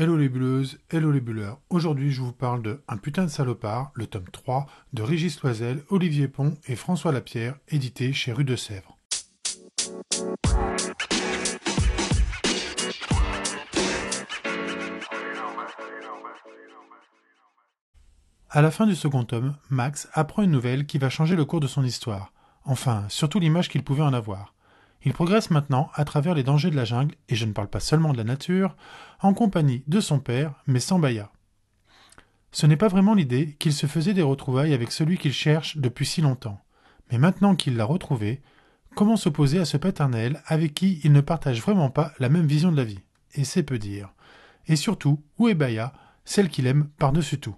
Hello les bulleuses, hello les bulleurs. Aujourd'hui, je vous parle de Un putain de salopard, le tome 3 de Régis Loisel, Olivier Pont et François Lapierre, édité chez Rue de Sèvres. À la fin du second tome, Max apprend une nouvelle qui va changer le cours de son histoire. Enfin, surtout l'image qu'il pouvait en avoir. Il progresse maintenant à travers les dangers de la jungle, et je ne parle pas seulement de la nature, en compagnie de son père, mais sans Baya. Ce n'est pas vraiment l'idée qu'il se faisait des retrouvailles avec celui qu'il cherche depuis si longtemps. Mais maintenant qu'il l'a retrouvé, comment s'opposer à ce paternel avec qui il ne partage vraiment pas la même vision de la vie? Et c'est peu dire. Et surtout, où est Baya, celle qu'il aime par-dessus tout?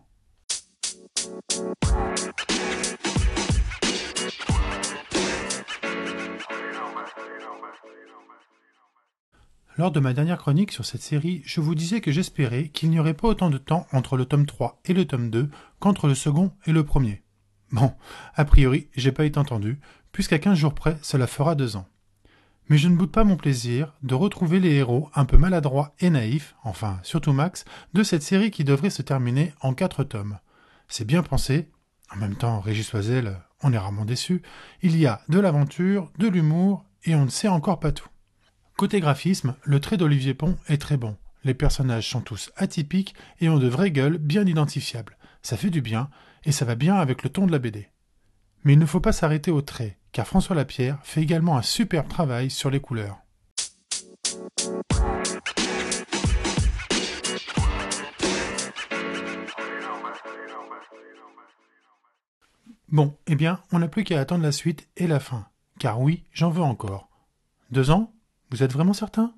Lors de ma dernière chronique sur cette série, je vous disais que j'espérais qu'il n'y aurait pas autant de temps entre le tome 3 et le tome 2 qu'entre le second et le premier. Bon, a priori, j'ai pas été entendu, puisqu'à 15 jours près, cela fera deux ans. Mais je ne boude pas mon plaisir de retrouver les héros un peu maladroits et naïfs, enfin surtout Max, de cette série qui devrait se terminer en quatre tomes. C'est bien pensé, en même temps, Régis Oisel, on est rarement déçu, il y a de l'aventure, de l'humour, et on ne sait encore pas tout. Côté graphisme, le trait d'Olivier Pont est très bon. Les personnages sont tous atypiques et ont de vraies gueules bien identifiables. Ça fait du bien et ça va bien avec le ton de la BD. Mais il ne faut pas s'arrêter au trait, car François Lapierre fait également un superbe travail sur les couleurs. Bon, eh bien, on n'a plus qu'à attendre la suite et la fin. Car oui, j'en veux encore. Deux ans? Vous êtes vraiment certain?